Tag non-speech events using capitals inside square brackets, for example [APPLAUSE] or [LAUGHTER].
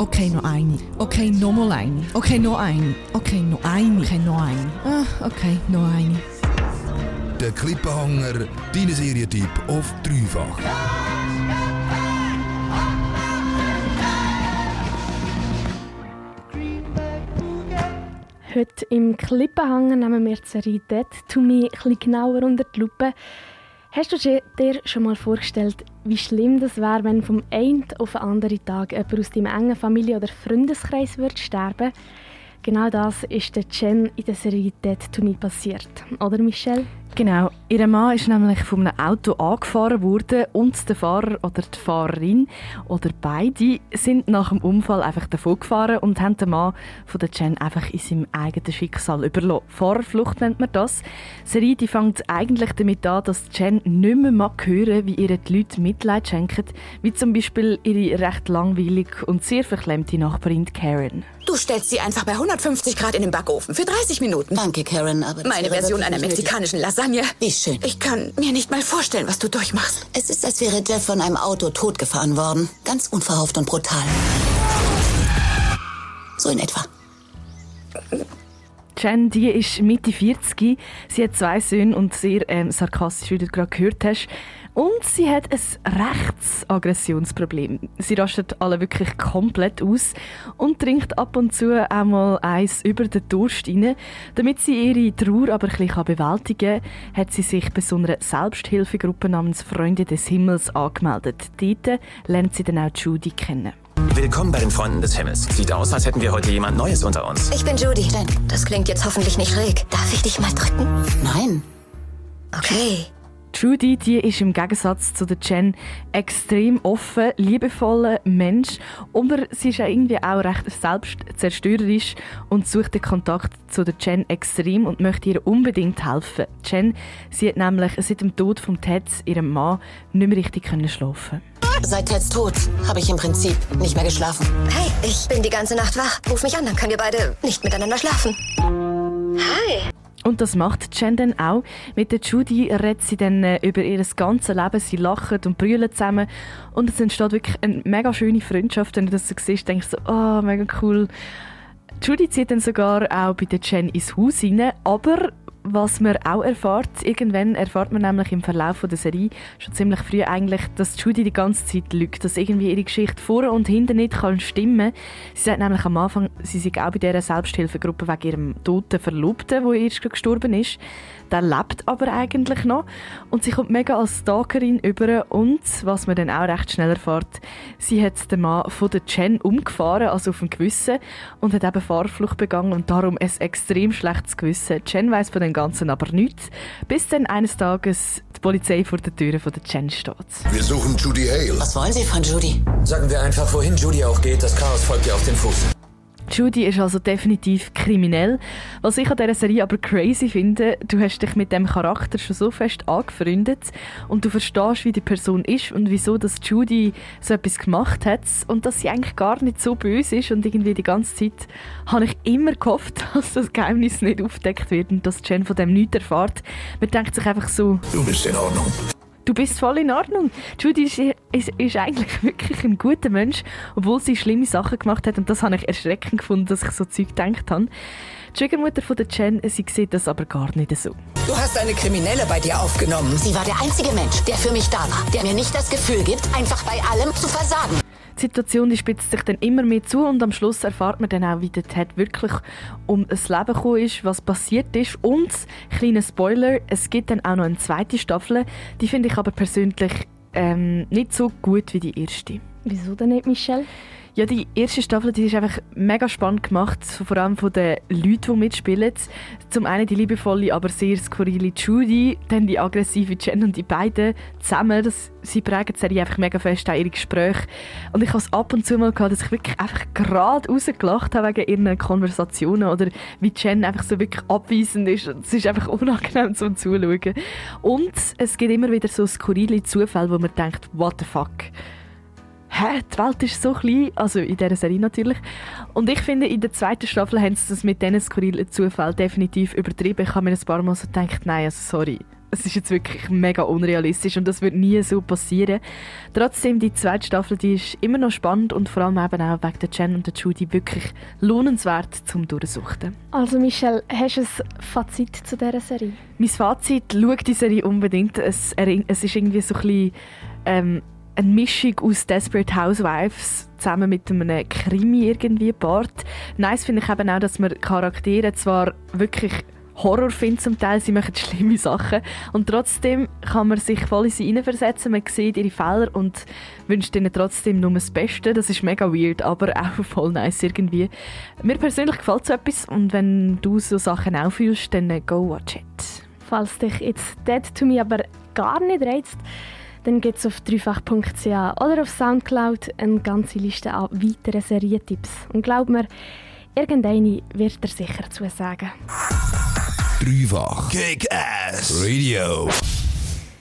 Okay, noch eine. Okay, noch mal eine. Okay, noch eine. Okay, noch eine. Okay, noch eine. Ah, okay, noch eine. Der Klippenhanger, dein Serientipp auf dreifach. Heute im Klippenhanger nehmen wir die Serie Dead to Me ein genauer unter die Lupe. Hast du dir schon mal vorgestellt, wie schlimm das wäre, wenn vom einen auf den anderen Tag jemand aus deinem engen Familie- oder Freundeskreis würde sterben Genau das ist der Jen in der Serie Dead to Me passiert. Oder, Michelle? Genau. Ihr Mann ist nämlich von einem Auto angefahren worden und der Fahrer oder die Fahrerin oder beide sind nach dem Unfall einfach davon gefahren und haben den Mann von der Jen einfach in seinem eigenen Schicksal überlassen. Fahrerflucht nennt man das. Die Serie die fängt eigentlich damit an, dass Jen nicht mehr mag hören, wie ihr die Leute Mitleid schenken, wie zum Beispiel ihre recht langweilige und sehr verklemmte Nachbarin Karen. Du stellst sie einfach bei 150 Grad in den Backofen für 30 Minuten. Danke, Karen, aber Meine Version einer mexikanischen Lasagne. Wie schön. Ich kann mir nicht mal vorstellen, was du durchmachst. Es ist, als wäre Jeff von einem Auto totgefahren worden. Ganz unverhofft und brutal. So in etwa. Jen, die ist Mitte 40. Sie hat zwei Söhne und sehr ähm, sarkastisch, wie du gerade gehört hast. Und sie hat ein Rechtsaggressionsproblem. Sie rastet alle wirklich komplett aus und trinkt ab und zu einmal eins über den Durst rein. Damit sie ihre Trauer aber ein bisschen bewältigen kann, hat sie sich bei so einer Selbsthilfegruppe namens Freunde des Himmels angemeldet. Dort lernt sie dann auch Judy kennen. Willkommen bei den Freunden des Himmels. Sieht aus, als hätten wir heute jemand Neues unter uns. Ich bin Judy. Das klingt jetzt hoffentlich nicht schräg. Darf ich dich mal drücken? Nein. Okay. Judy, die ist im Gegensatz zu der Jen extrem offen, liebevoller Mensch, aber sie ist ja irgendwie auch recht selbstzerstörerisch und sucht den Kontakt zu der Jen extrem und möchte ihr unbedingt helfen. Jen, sie hat nämlich seit dem Tod von Ted, ihrem Mann, nicht mehr richtig können schlafen. Seit Teds Tod habe ich im Prinzip nicht mehr geschlafen. Hey, ich bin die ganze Nacht wach. Ruf mich an, dann können wir beide nicht miteinander schlafen. Hi. Und das macht Jen dann auch. Mit der Judy redet sie dann äh, über ihr ganzes Leben. Sie lachen und brüllen zusammen. Und es entsteht wirklich eine mega schöne Freundschaft. Wenn du das so siehst, denkst du so, oh, mega cool. Judy zieht dann sogar auch bei der Jen ins Haus rein. Aber was man auch erfährt, irgendwann erfährt man nämlich im Verlauf der Serie schon ziemlich früh eigentlich, dass Judy die ganze Zeit lügt, dass irgendwie ihre Geschichte vor und hinten nicht kann stimmen. Sie sagt nämlich am Anfang, sie sei auch bei dieser Selbsthilfegruppe wegen ihrem toten Verlobten, der erst gestorben ist. Der lebt aber eigentlich noch und sie kommt mega als Stalkerin über und, was man dann auch recht schnell erfährt, sie hat den Mann von der Jen umgefahren, also auf dem Gewissen und hat eben Fahrflucht begangen und darum ein extrem schlechtes Gewissen. Jen weiß von dem Ganzen aber nichts, bis dann eines Tages die Polizei vor der Tür von der Jen steht. Wir suchen Judy Hale. Was wollen Sie von Judy? Sagen wir einfach, wohin Judy auch geht, das Chaos folgt ihr auf den Fuß. Judy ist also definitiv kriminell. Was ich an dieser Serie aber crazy finde, du hast dich mit dem Charakter schon so fest angefreundet und du verstehst, wie die Person ist und wieso dass Judy so etwas gemacht hat und dass sie eigentlich gar nicht so böse ist und irgendwie die ganze Zeit habe ich immer gehofft, [LAUGHS] dass das Geheimnis nicht aufdeckt wird und dass Jen von dem nichts erfährt. Man denkt sich einfach so... Du bist in Ordnung. Du bist voll in Ordnung. Judy ist, ist, ist, eigentlich [LAUGHS] wirklich ein guter Mensch, obwohl sie schlimme Sachen gemacht hat. Und das habe ich erschreckend gefunden, dass ich so Zeug gedacht habe. Die Schwiegermutter von der Jen, sie sieht das aber gar nicht so. Du hast eine Kriminelle bei dir aufgenommen. Sie war der einzige Mensch, der für mich da war, der mir nicht das Gefühl gibt, einfach bei allem zu versagen. Die Situation die spitzt sich dann immer mehr zu und am Schluss erfahrt man dann auch, wie der Ted wirklich um das Leben gekommen ist, was passiert ist und, kleiner Spoiler, es gibt dann auch noch eine zweite Staffel, die finde ich aber persönlich ähm, nicht so gut wie die erste. Wieso denn nicht, Michelle? Ja, die erste Staffel die ist einfach mega spannend gemacht, vor allem von den Leuten, die mitspielen. Zum einen die liebevolle, aber sehr skurrile Judy, dann die aggressive Jen und die beiden zusammen. Das, sie prägen die Serie einfach mega fest an ihre Gespräche. Und ich habe es ab und zu mal gehabt, dass ich wirklich einfach gerade rausgelacht habe wegen ihren Konversationen oder wie Jen einfach so wirklich abweisend ist. Es ist einfach unangenehm zum Zuschauen. Und es gibt immer wieder so skurrile Zufälle, wo man denkt, what the fuck hä, die Welt ist so klein, also in dieser Serie natürlich. Und ich finde, in der zweiten Staffel haben sie das mit diesen skurrilen Zufällen definitiv übertrieben. Ich habe mir ein paar Mal so gedacht, nein, also sorry, es ist jetzt wirklich mega unrealistisch und das wird nie so passieren. Trotzdem, die zweite Staffel, die ist immer noch spannend und vor allem eben auch wegen der Jen und der Judy wirklich lohnenswert zum Durchsuchten. Also Michelle, hast du ein Fazit zu dieser Serie? Mein Fazit, schau die Serie unbedingt. Es, es ist irgendwie so ein bisschen, ähm, eine Mischung aus Desperate Housewives zusammen mit einem Krimi irgendwie Bart. Nice finde ich eben auch, dass man Charaktere zwar wirklich Horror findet zum Teil, sie machen schlimme Sachen und trotzdem kann man sich voll in sie hineinversetzen, man sieht ihre Fehler und wünscht ihnen trotzdem nur das Beste. Das ist mega weird, aber [LAUGHS] auch voll nice irgendwie. Mir persönlich gefällt so etwas und wenn du so Sachen auch fühlst, dann go watch it. Falls dich jetzt Dead to Me aber gar nicht reizt, dann gibt es auf dreifach.ch oder auf Soundcloud eine ganze Liste an weiteren Serientipps. Und glaub mir, irgendeine wird er sicher zu sagen. Dreifach Kick-Ass Radio.